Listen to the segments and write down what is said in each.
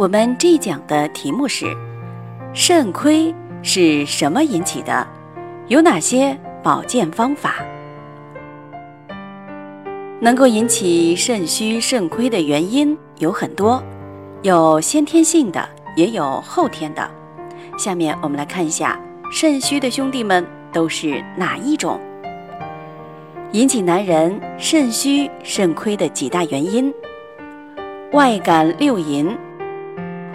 我们这一讲的题目是：肾亏是什么引起的？有哪些保健方法？能够引起肾虚肾亏的原因有很多，有先天性的，也有后天的。下面我们来看一下肾虚的兄弟们都是哪一种？引起男人肾虚肾亏的几大原因：外感六淫。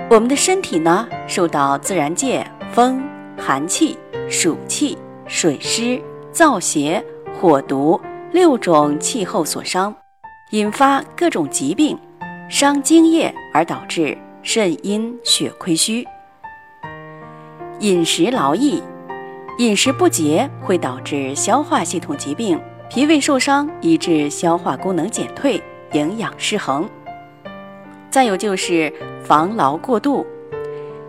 我们的身体呢，受到自然界风、寒气、暑气、水湿、燥邪、火毒六种气候所伤，引发各种疾病，伤津液而导致肾阴血亏虚。饮食劳逸，饮食不节会导致消化系统疾病，脾胃受伤，以致消化功能减退，营养失衡。再有就是防劳过度，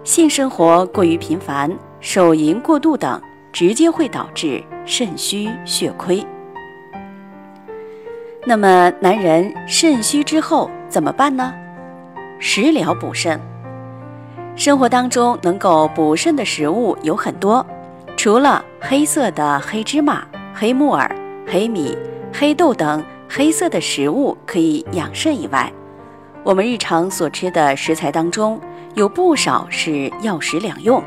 性生活过于频繁、手淫过度等，直接会导致肾虚血亏。那么，男人肾虚之后怎么办呢？食疗补肾。生活当中能够补肾的食物有很多，除了黑色的黑芝麻、黑木耳、黑米、黑豆等黑色的食物可以养肾以外，我们日常所吃的食材当中，有不少是药食两用，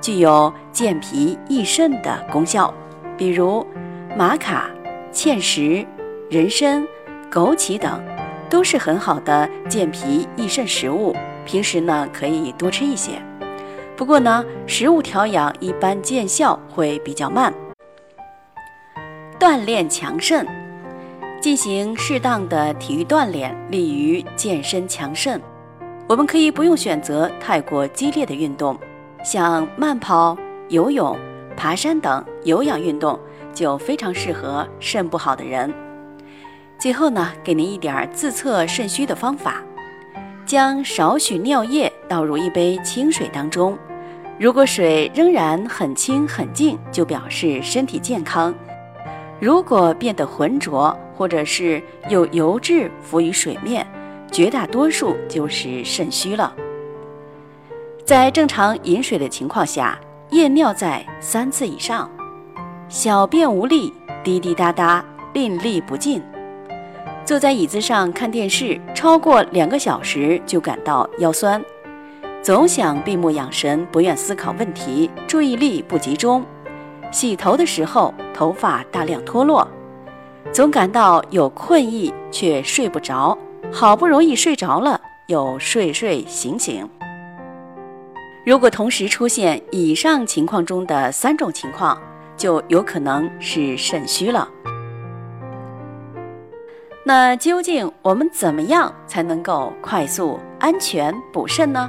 具有健脾益肾的功效。比如玛卡、芡实、人参、枸杞等，都是很好的健脾益肾食物。平时呢，可以多吃一些。不过呢，食物调养一般见效会比较慢。锻炼强肾。进行适当的体育锻炼，利于健身强肾。我们可以不用选择太过激烈的运动，像慢跑、游泳、爬山等有氧运动就非常适合肾不好的人。最后呢，给您一点自测肾虚的方法：将少许尿液倒入一杯清水当中，如果水仍然很清很净，就表示身体健康；如果变得浑浊，或者是有油质浮于水面，绝大多数就是肾虚了。在正常饮水的情况下，夜尿在三次以上，小便无力，滴滴答答，淋漓不尽。坐在椅子上看电视超过两个小时就感到腰酸，总想闭目养神，不愿思考问题，注意力不集中。洗头的时候，头发大量脱落。总感到有困意，却睡不着。好不容易睡着了，又睡睡醒醒。如果同时出现以上情况中的三种情况，就有可能是肾虚了。那究竟我们怎么样才能够快速、安全补肾呢？